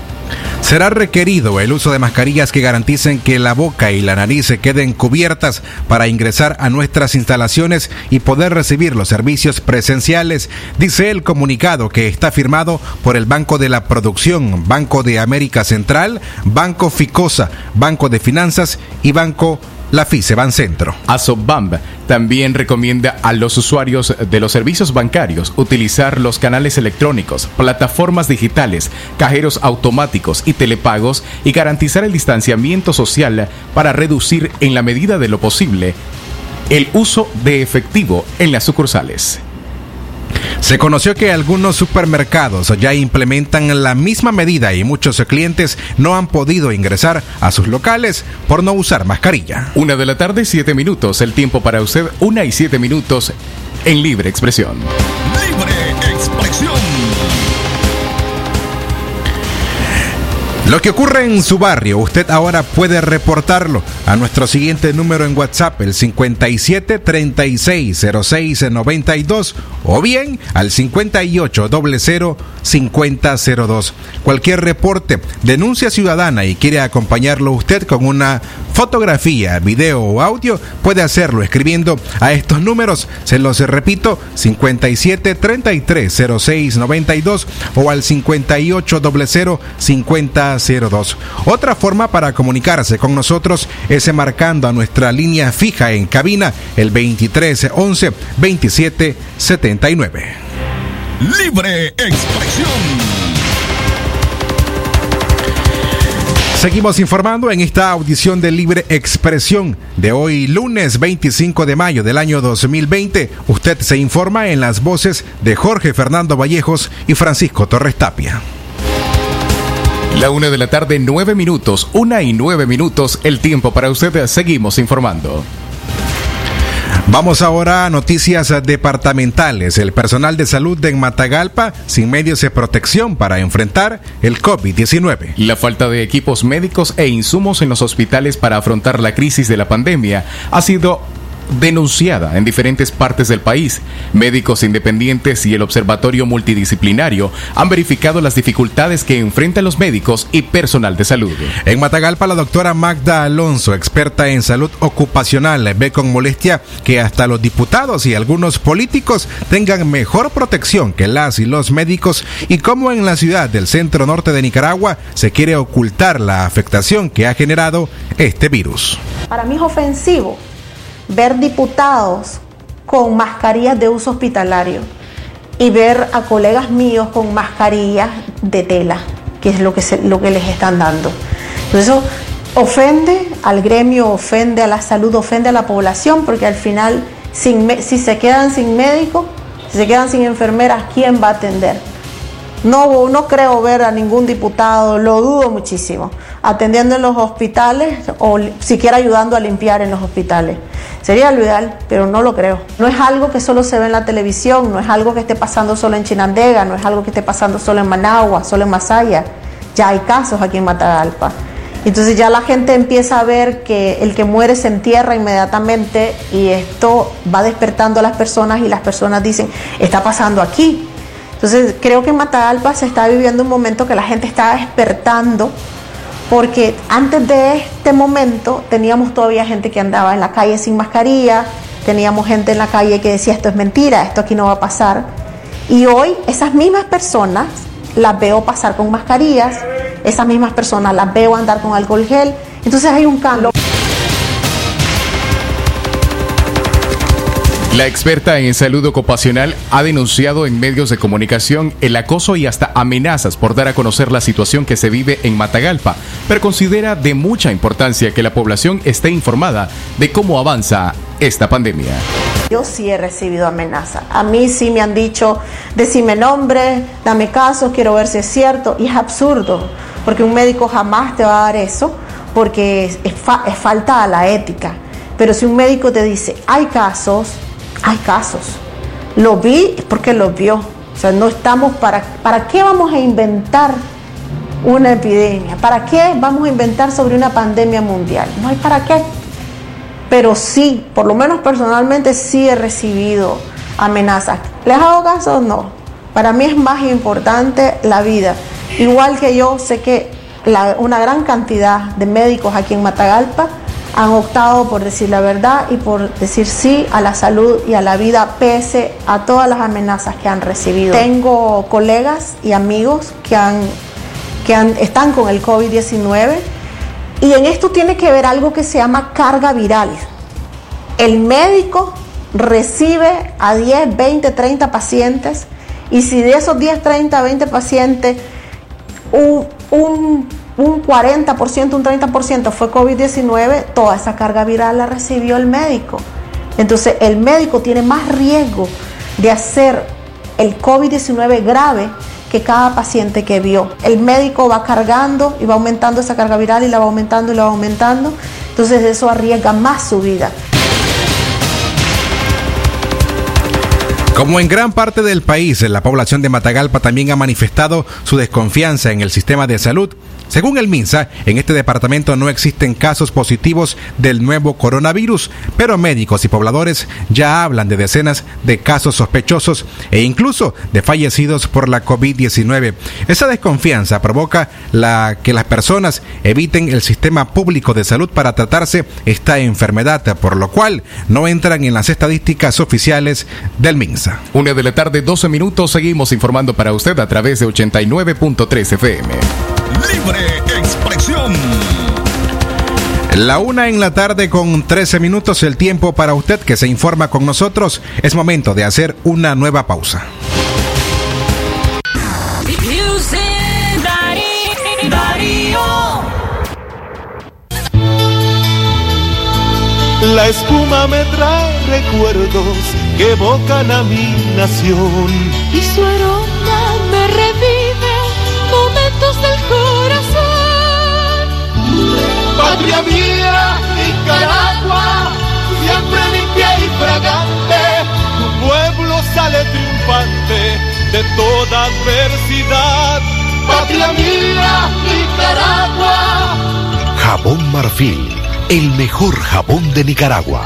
Será requerido el uso de mascarillas que garanticen que la boca y la nariz se queden cubiertas para ingresar a nuestras instalaciones y poder recibir los servicios presenciales, dice el comunicado que está firmado por el Banco de la Producción, Banco de América Central, Banco Ficosa, Banco de Finanzas y Banco la FICE Centro. ASOBAMB también recomienda a los usuarios de los servicios bancarios utilizar los canales electrónicos, plataformas digitales, cajeros automáticos y telepagos y garantizar el distanciamiento social para reducir en la medida de lo posible el uso de efectivo en las sucursales. Se conoció que algunos supermercados ya implementan la misma medida y muchos clientes no han podido ingresar a sus locales por no usar mascarilla. Una de la tarde, siete minutos. El tiempo para usted, una y siete minutos en libre expresión. Libre Lo que ocurre en su barrio, usted ahora puede reportarlo a nuestro siguiente número en WhatsApp, el 57 36 06 92 o bien al 58 00 5002. Cualquier reporte, denuncia ciudadana y quiere acompañarlo usted con una fotografía, video o audio, puede hacerlo escribiendo a estos números. Se los repito, 57 33 06 92 o al 58 00 50 02. Otra forma para comunicarse con nosotros es marcando a nuestra línea fija en cabina el 23 11 27 79. Libre expresión. Seguimos informando en esta audición de Libre Expresión de hoy lunes 25 de mayo del año 2020. Usted se informa en las voces de Jorge Fernando Vallejos y Francisco Torres Tapia. La una de la tarde, nueve minutos, una y nueve minutos, el tiempo para usted. Seguimos informando. Vamos ahora a noticias departamentales. El personal de salud de Matagalpa sin medios de protección para enfrentar el COVID-19. La falta de equipos médicos e insumos en los hospitales para afrontar la crisis de la pandemia ha sido denunciada en diferentes partes del país. Médicos independientes y el Observatorio Multidisciplinario han verificado las dificultades que enfrentan los médicos y personal de salud. En Matagalpa, la doctora Magda Alonso, experta en salud ocupacional, ve con molestia que hasta los diputados y algunos políticos tengan mejor protección que las y los médicos y cómo en la ciudad del centro norte de Nicaragua se quiere ocultar la afectación que ha generado este virus. Para mí es ofensivo ver diputados con mascarillas de uso hospitalario y ver a colegas míos con mascarillas de tela, que es lo que, lo que les están dando. Entonces eso ofende al gremio, ofende a la salud, ofende a la población, porque al final sin, si se quedan sin médico, si se quedan sin enfermeras, ¿quién va a atender? No, no creo ver a ningún diputado, lo dudo muchísimo, atendiendo en los hospitales o siquiera ayudando a limpiar en los hospitales. Sería lo ideal, pero no lo creo. No es algo que solo se ve en la televisión, no es algo que esté pasando solo en Chinandega, no es algo que esté pasando solo en Managua, solo en Masaya. Ya hay casos aquí en Matagalpa. Entonces ya la gente empieza a ver que el que muere se entierra inmediatamente y esto va despertando a las personas y las personas dicen, está pasando aquí. Entonces creo que en Matagalpa se está viviendo un momento que la gente está despertando porque antes de este momento teníamos todavía gente que andaba en la calle sin mascarilla, teníamos gente en la calle que decía esto es mentira, esto aquí no va a pasar. Y hoy esas mismas personas las veo pasar con mascarillas, esas mismas personas las veo andar con alcohol gel. Entonces hay un cambio. La experta en salud ocupacional ha denunciado en medios de comunicación el acoso y hasta amenazas por dar a conocer la situación que se vive en Matagalpa, pero considera de mucha importancia que la población esté informada de cómo avanza esta pandemia. Yo sí he recibido amenazas. A mí sí me han dicho, decime nombre, dame caso, quiero ver si es cierto. Y es absurdo, porque un médico jamás te va a dar eso, porque es, es fa- es falta a la ética. Pero si un médico te dice, hay casos, hay casos. Lo vi porque lo vio. O sea, no estamos para... ¿Para qué vamos a inventar una epidemia? ¿Para qué vamos a inventar sobre una pandemia mundial? No hay para qué. Pero sí, por lo menos personalmente sí he recibido amenazas. ¿Les hago caso? No. Para mí es más importante la vida. Igual que yo sé que una gran cantidad de médicos aquí en Matagalpa han optado por decir la verdad y por decir sí a la salud y a la vida pese a todas las amenazas que han recibido. Tengo colegas y amigos que, han, que han- están con el COVID-19 y en esto tiene que ver algo que se llama carga viral. El médico recibe a 10, 20, 30 pacientes y si de esos 10, 30, 20 pacientes un, un, un 40%, un 30% fue COVID-19, toda esa carga viral la recibió el médico. Entonces el médico tiene más riesgo de hacer el COVID-19 grave que cada paciente que vio. El médico va cargando y va aumentando esa carga viral y la va aumentando y la va aumentando. Entonces eso arriesga más su vida. Como en gran parte del país, la población de Matagalpa también ha manifestado su desconfianza en el sistema de salud. Según el MINSA, en este departamento no existen casos positivos del nuevo coronavirus, pero médicos y pobladores ya hablan de decenas de casos sospechosos e incluso de fallecidos por la COVID-19. Esa desconfianza provoca la que las personas eviten el sistema público de salud para tratarse esta enfermedad, por lo cual no entran en las estadísticas oficiales del MINSA. Una de la tarde, 12 minutos, seguimos informando para usted a través de 89.3 FM. Libre expresión. La una en la tarde con 13 minutos, el tiempo para usted que se informa con nosotros. Es momento de hacer una nueva pausa. La espuma me trae recuerdos que evocan a mi nación. Y su aroma me revive Patria mía, Nicaragua, siempre limpia y fragante, tu pueblo sale triunfante de toda adversidad. Patria mía, Nicaragua. Jabón Marfil, el mejor jabón de Nicaragua.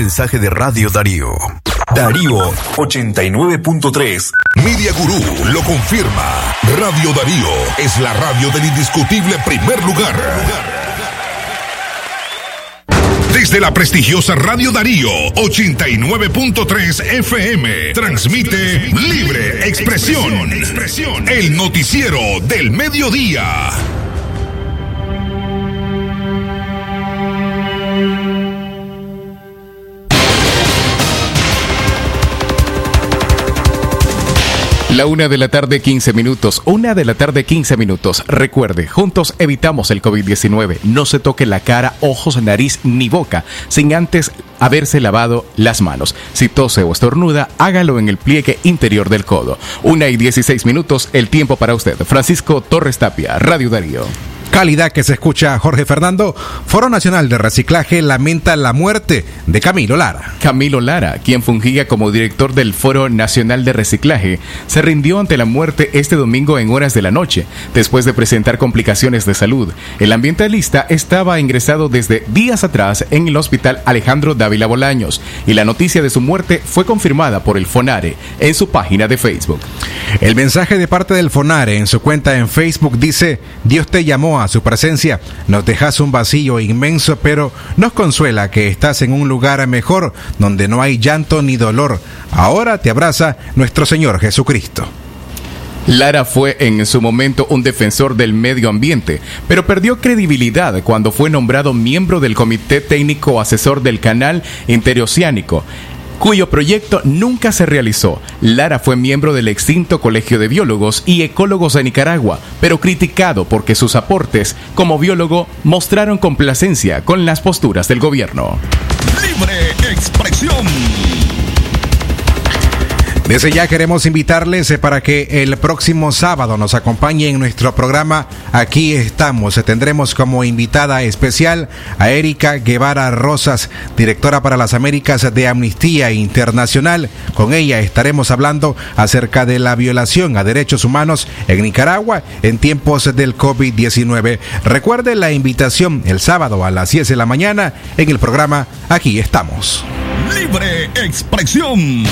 Mensaje de Radio Darío. Darío 89.3. Media Gurú lo confirma. Radio Darío es la radio del indiscutible primer lugar. Desde la prestigiosa Radio Darío 89.3 FM transmite Libre Expresión, el noticiero del mediodía. La una de la tarde, 15 minutos. Una de la tarde, 15 minutos. Recuerde, juntos evitamos el COVID-19. No se toque la cara, ojos, nariz ni boca sin antes haberse lavado las manos. Si tose o estornuda, hágalo en el pliegue interior del codo. Una y 16 minutos, el tiempo para usted. Francisco Torres Tapia, Radio Darío. Calidad que se escucha Jorge Fernando. Foro Nacional de Reciclaje lamenta la muerte de Camilo Lara. Camilo Lara, quien fungía como director del Foro Nacional de Reciclaje, se rindió ante la muerte este domingo en horas de la noche, después de presentar complicaciones de salud. El ambientalista estaba ingresado desde días atrás en el hospital Alejandro Dávila Bolaños y la noticia de su muerte fue confirmada por el Fonare en su página de Facebook. El mensaje de parte del Fonare en su cuenta en Facebook dice, Dios te llamó a su presencia, nos dejas un vacío inmenso, pero nos consuela que estás en un lugar mejor, donde no hay llanto ni dolor. Ahora te abraza nuestro Señor Jesucristo. Lara fue en su momento un defensor del medio ambiente, pero perdió credibilidad cuando fue nombrado miembro del Comité Técnico Asesor del Canal Interoceánico cuyo proyecto nunca se realizó. Lara fue miembro del extinto Colegio de Biólogos y Ecólogos de Nicaragua, pero criticado porque sus aportes como biólogo mostraron complacencia con las posturas del gobierno. Libre Desde ya queremos invitarles eh, para que el próximo sábado nos acompañe en nuestro programa Aquí estamos. Tendremos como invitada especial a Erika Guevara Rosas, directora para las Américas de Amnistía Internacional. Con ella estaremos hablando acerca de la violación a derechos humanos en Nicaragua en tiempos del COVID-19. Recuerde la invitación el sábado a las 10 de la mañana en el programa Aquí estamos. Libre expresión.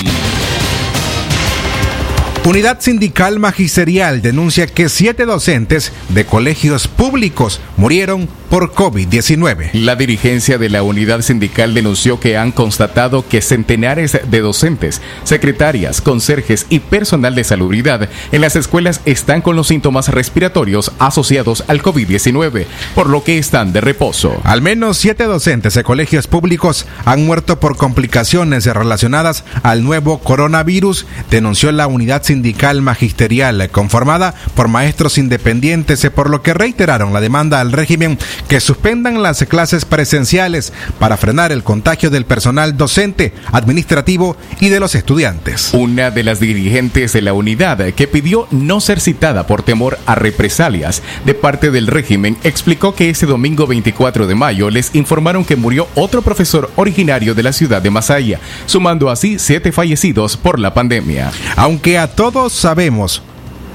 Unidad Sindical Magisterial denuncia que siete docentes de colegios públicos murieron por COVID-19. La dirigencia de la unidad sindical denunció que han constatado que centenares de docentes, secretarias, conserjes y personal de salubridad en las escuelas están con los síntomas respiratorios asociados al COVID-19, por lo que están de reposo. Al menos siete docentes de colegios públicos han muerto por complicaciones relacionadas al nuevo coronavirus, denunció la unidad sindical magisterial conformada por maestros independientes, por lo que reiteraron la demanda al régimen que suspendan las clases presenciales para frenar el contagio del personal docente, administrativo y de los estudiantes. Una de las dirigentes de la unidad que pidió no ser citada por temor a represalias de parte del régimen explicó que ese domingo 24 de mayo les informaron que murió otro profesor originario de la ciudad de Masaya, sumando así siete fallecidos por la pandemia. Aunque a todos sabemos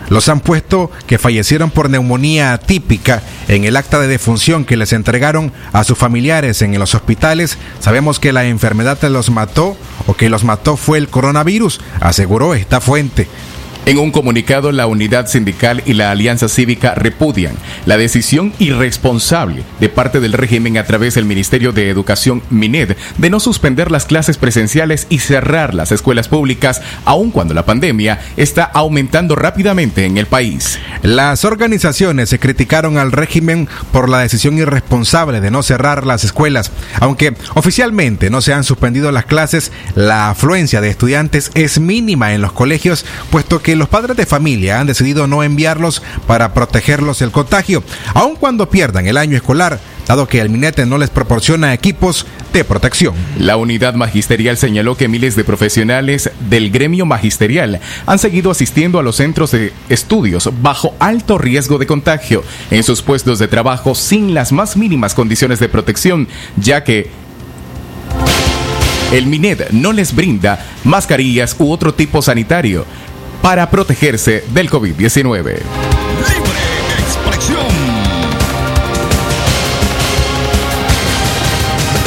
los han puesto que fallecieron por neumonía atípica en el acta de defunción que les entregaron a sus familiares en los hospitales. Sabemos que la enfermedad los mató o que los mató fue el coronavirus, aseguró esta fuente. En un comunicado, la unidad sindical y la alianza cívica repudian la decisión irresponsable de parte del régimen a través del Ministerio de Educación MINED de no suspender las clases presenciales y cerrar las escuelas públicas, aun cuando la pandemia está aumentando rápidamente en el país. Las organizaciones se criticaron al régimen por la decisión irresponsable de no cerrar las escuelas. Aunque oficialmente no se han suspendido las clases, la afluencia de estudiantes es mínima en los colegios, puesto que los padres de familia han decidido no enviarlos para protegerlos del contagio, aun cuando pierdan el año escolar, dado que el Minete no les proporciona equipos de protección. La unidad magisterial señaló que miles de profesionales del gremio magisterial han seguido asistiendo a los centros de estudios bajo alto riesgo de contagio en sus puestos de trabajo sin las más mínimas condiciones de protección, ya que el MINED no les brinda mascarillas u otro tipo sanitario para protegerse del COVID-19.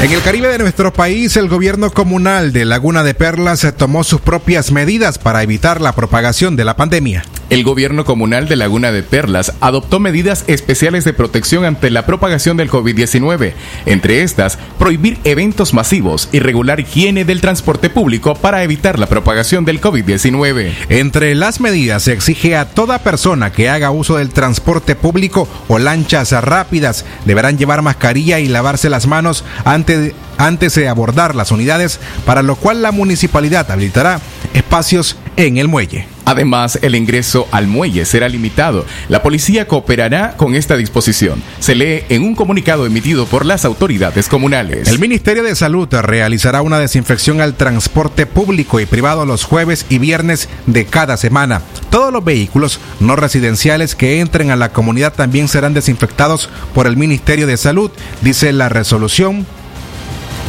En el Caribe de nuestro país, el gobierno comunal de Laguna de Perlas tomó sus propias medidas para evitar la propagación de la pandemia. El gobierno comunal de Laguna de Perlas adoptó medidas especiales de protección ante la propagación del COVID-19. Entre estas, prohibir eventos masivos y regular higiene del transporte público para evitar la propagación del COVID-19. Entre las medidas se exige a toda persona que haga uso del transporte público o lanchas rápidas deberán llevar mascarilla y lavarse las manos antes antes de abordar las unidades, para lo cual la municipalidad habilitará espacios en el muelle. Además, el ingreso al muelle será limitado. La policía cooperará con esta disposición. Se lee en un comunicado emitido por las autoridades comunales. El Ministerio de Salud realizará una desinfección al transporte público y privado los jueves y viernes de cada semana. Todos los vehículos no residenciales que entren a la comunidad también serán desinfectados por el Ministerio de Salud, dice la resolución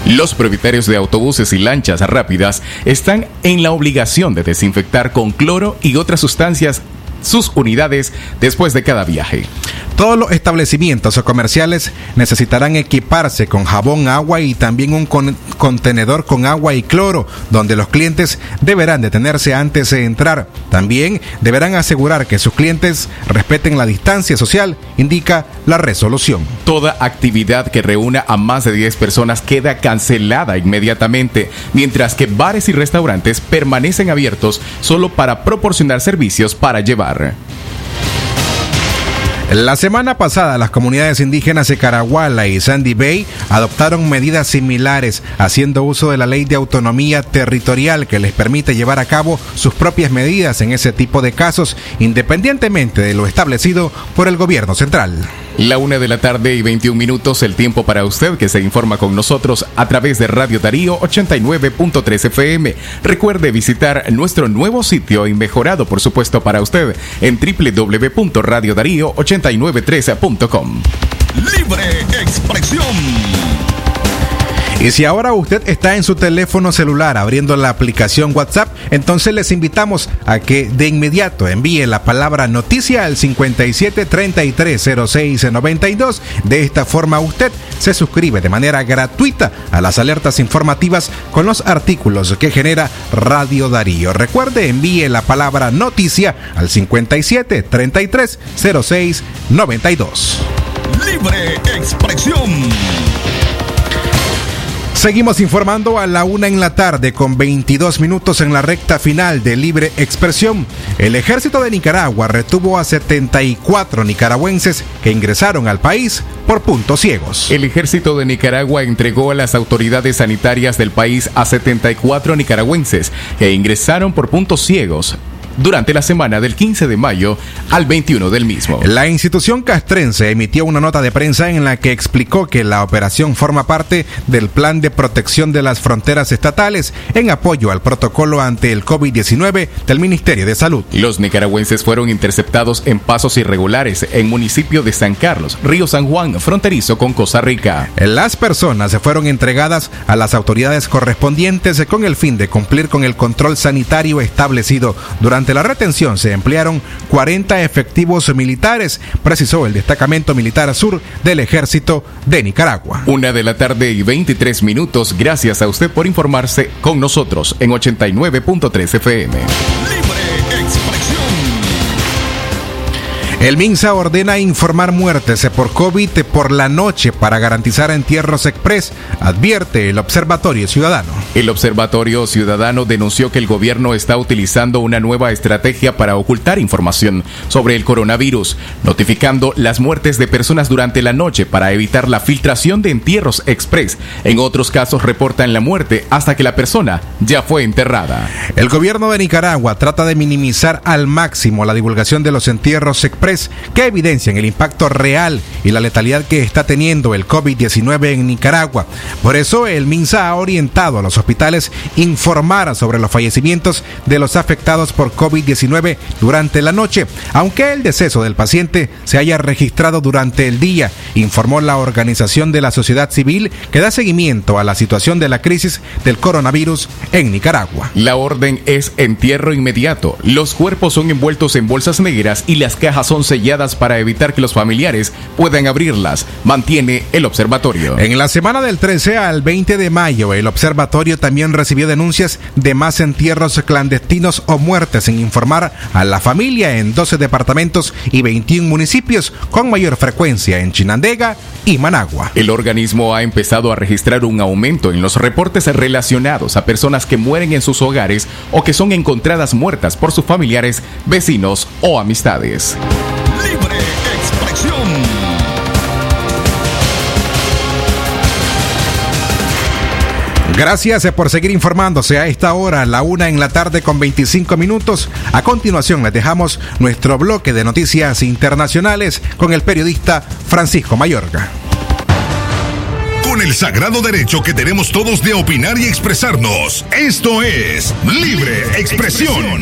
los propietarios de autobuses y lanchas rápidas están en la obligación de desinfectar con cloro y otras sustancias sus unidades después de cada viaje. Todos los establecimientos o comerciales necesitarán equiparse con jabón, agua y también un contenedor con agua y cloro, donde los clientes deberán detenerse antes de entrar. También deberán asegurar que sus clientes respeten la distancia social, indica la resolución. Toda actividad que reúna a más de 10 personas queda cancelada inmediatamente, mientras que bares y restaurantes permanecen abiertos solo para proporcionar servicios para llevar. La semana pasada, las comunidades indígenas de Caraguala y Sandy Bay adoptaron medidas similares, haciendo uso de la ley de autonomía territorial que les permite llevar a cabo sus propias medidas en ese tipo de casos, independientemente de lo establecido por el gobierno central. La una de la tarde y 21 minutos, el tiempo para usted que se informa con nosotros a través de Radio Darío 89.3 FM. Recuerde visitar nuestro nuevo sitio y mejorado, por supuesto, para usted en www.radiodarío893.com. Libre expresión. Y si ahora usted está en su teléfono celular abriendo la aplicación WhatsApp, entonces les invitamos a que de inmediato envíe la palabra noticia al 57330692. De esta forma usted se suscribe de manera gratuita a las alertas informativas con los artículos que genera Radio Darío. Recuerde, envíe la palabra noticia al 57330692. Libre expresión. Seguimos informando a la una en la tarde con 22 minutos en la recta final de Libre Expresión. El ejército de Nicaragua retuvo a 74 nicaragüenses que ingresaron al país por puntos ciegos. El ejército de Nicaragua entregó a las autoridades sanitarias del país a 74 nicaragüenses que ingresaron por puntos ciegos durante la semana del 15 de mayo al 21 del mismo. La institución castrense emitió una nota de prensa en la que explicó que la operación forma parte del plan de protección de las fronteras estatales en apoyo al protocolo ante el COVID-19 del Ministerio de Salud. Los nicaragüenses fueron interceptados en pasos irregulares en municipio de San Carlos, Río San Juan, fronterizo con Costa Rica. Las personas se fueron entregadas a las autoridades correspondientes con el fin de cumplir con el control sanitario establecido durante durante la retención se emplearon 40 efectivos militares, precisó el Destacamento Militar Sur del Ejército de Nicaragua. Una de la tarde y 23 minutos. Gracias a usted por informarse con nosotros en 89.3 FM. El MINSA ordena informar muertes por COVID por la noche para garantizar entierros express, advierte el Observatorio Ciudadano. El Observatorio Ciudadano denunció que el gobierno está utilizando una nueva estrategia para ocultar información sobre el coronavirus, notificando las muertes de personas durante la noche para evitar la filtración de entierros express. En otros casos reportan la muerte hasta que la persona ya fue enterrada. El gobierno de Nicaragua trata de minimizar al máximo la divulgación de los entierros express que evidencian el impacto real y la letalidad que está teniendo el COVID-19 en Nicaragua. Por eso el MINSA ha orientado a los hospitales informar sobre los fallecimientos de los afectados por COVID-19 durante la noche, aunque el deceso del paciente se haya registrado durante el día, informó la organización de la sociedad civil que da seguimiento a la situación de la crisis del coronavirus en Nicaragua. La orden es entierro inmediato. Los cuerpos son envueltos en bolsas negras y las cajas son son selladas para evitar que los familiares puedan abrirlas, mantiene el observatorio. En la semana del 13 al 20 de mayo, el observatorio también recibió denuncias de más entierros clandestinos o muertes sin informar a la familia en 12 departamentos y 21 municipios con mayor frecuencia en Chinandega y Managua. El organismo ha empezado a registrar un aumento en los reportes relacionados a personas que mueren en sus hogares o que son encontradas muertas por sus familiares, vecinos o amistades. Expresión. Gracias eh, por seguir informándose a esta hora, la una en la tarde con 25 minutos. A continuación les dejamos nuestro bloque de noticias internacionales con el periodista Francisco Mayorga. Con el sagrado derecho que tenemos todos de opinar y expresarnos. Esto es Libre Expresión.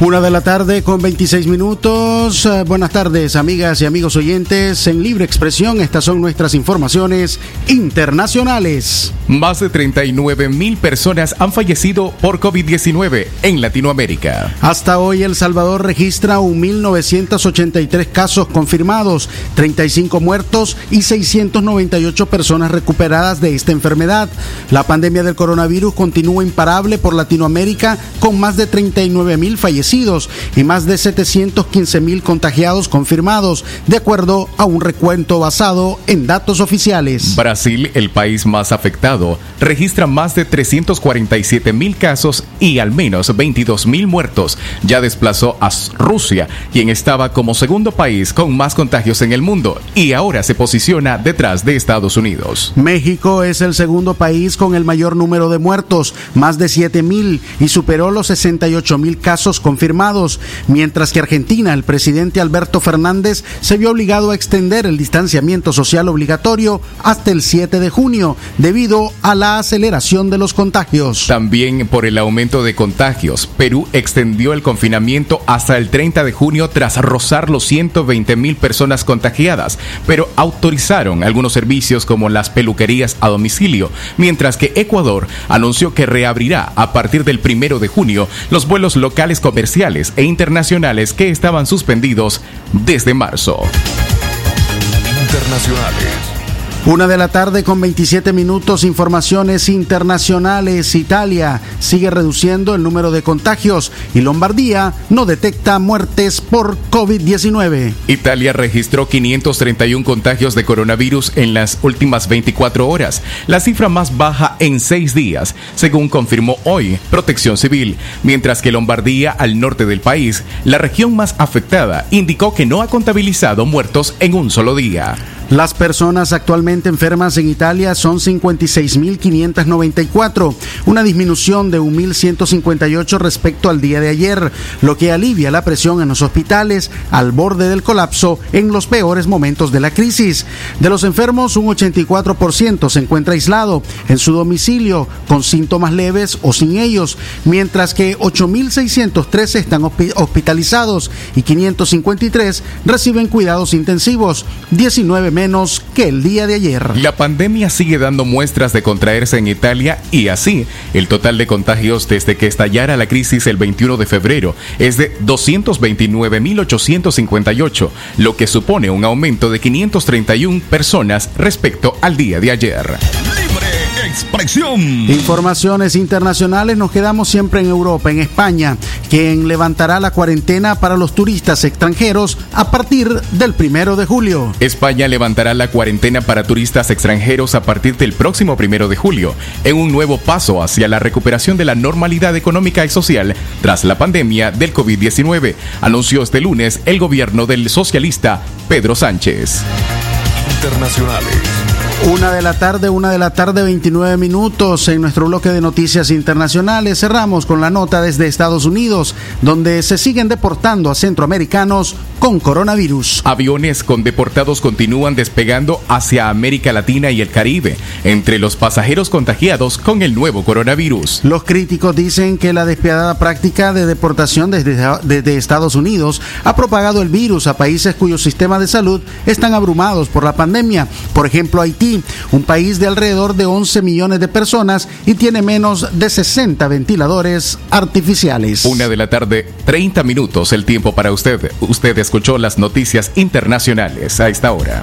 Una de la tarde con 26 minutos. Eh, buenas tardes, amigas y amigos oyentes. En Libre Expresión, estas son nuestras informaciones internacionales. Más de 39 mil personas han fallecido por COVID-19 en Latinoamérica. Hasta hoy, El Salvador registra 1.983 casos confirmados, 35 muertos y 698 personas recuperadas de esta enfermedad. La pandemia del coronavirus continúa imparable por Latinoamérica con más de 39 mil fallecidos y más de 715 mil contagiados confirmados, de acuerdo a un recuento basado en datos oficiales. Brasil, el país más afectado, registra más de 347 mil casos y al menos 22 mil muertos. Ya desplazó a Rusia, quien estaba como segundo país con más contagios en el mundo y ahora se posiciona detrás de Estados Unidos. México es el segundo país con el mayor número de muertos, más de 7 mil, y superó los 68 mil casos confirmados mientras que Argentina, el presidente Alberto Fernández se vio obligado a extender el distanciamiento social obligatorio hasta el 7 de junio, debido a la aceleración de los contagios. También por el aumento de contagios, Perú extendió el confinamiento hasta el 30 de junio tras rozar los 120 mil personas contagiadas, pero autorizaron algunos servicios como las peluquerías a domicilio, mientras que Ecuador anunció que reabrirá a partir del 1 de junio los vuelos locales comerciales e internacionales que estaban suspendidos desde marzo. Internacionales. Una de la tarde con 27 minutos, informaciones internacionales. Italia sigue reduciendo el número de contagios y Lombardía no detecta muertes por COVID-19. Italia registró 531 contagios de coronavirus en las últimas 24 horas, la cifra más baja en seis días, según confirmó hoy Protección Civil, mientras que Lombardía, al norte del país, la región más afectada, indicó que no ha contabilizado muertos en un solo día. Las personas actualmente enfermas en Italia son 56.594, una disminución de 1.158 respecto al día de ayer, lo que alivia la presión en los hospitales al borde del colapso en los peores momentos de la crisis. De los enfermos, un 84% se encuentra aislado en su domicilio con síntomas leves o sin ellos, mientras que 8.613 están hospitalizados y 553 reciben cuidados intensivos, 19 menos que el día de ayer. La pandemia sigue dando muestras de contraerse en Italia y así el total de contagios desde que estallara la crisis el 21 de febrero es de 229.858, lo que supone un aumento de 531 personas respecto al día de ayer. Expresión. Informaciones internacionales, nos quedamos siempre en Europa, en España, quien levantará la cuarentena para los turistas extranjeros a partir del primero de julio. España levantará la cuarentena para turistas extranjeros a partir del próximo primero de julio, en un nuevo paso hacia la recuperación de la normalidad económica y social tras la pandemia del COVID-19, anunció este lunes el gobierno del socialista Pedro Sánchez. Internacionales. Una de la tarde, una de la tarde, 29 minutos en nuestro bloque de noticias internacionales. Cerramos con la nota desde Estados Unidos, donde se siguen deportando a centroamericanos con coronavirus. Aviones con deportados continúan despegando hacia América Latina y el Caribe, entre los pasajeros contagiados con el nuevo coronavirus. Los críticos dicen que la despiadada práctica de deportación desde, desde Estados Unidos ha propagado el virus a países cuyos sistemas de salud están abrumados por la pandemia. Por ejemplo, Un país de alrededor de 11 millones de personas y tiene menos de 60 ventiladores artificiales. Una de la tarde, 30 minutos el tiempo para usted. Usted escuchó las noticias internacionales a esta hora.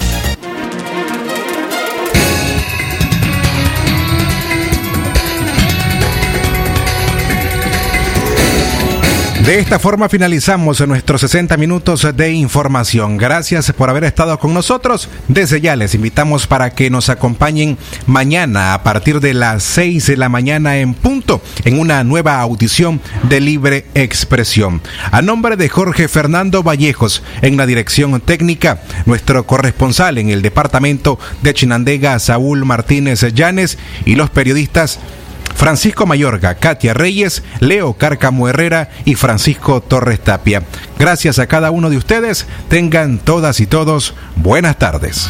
De esta forma finalizamos nuestros 60 minutos de información. Gracias por haber estado con nosotros. Desde ya les invitamos para que nos acompañen mañana a partir de las 6 de la mañana en punto en una nueva audición de Libre Expresión. A nombre de Jorge Fernando Vallejos en la dirección técnica, nuestro corresponsal en el departamento de Chinandega, Saúl Martínez Llanes y los periodistas Francisco Mayorga, Katia Reyes, Leo Cárcamo Herrera y Francisco Torres Tapia. Gracias a cada uno de ustedes. Tengan todas y todos buenas tardes.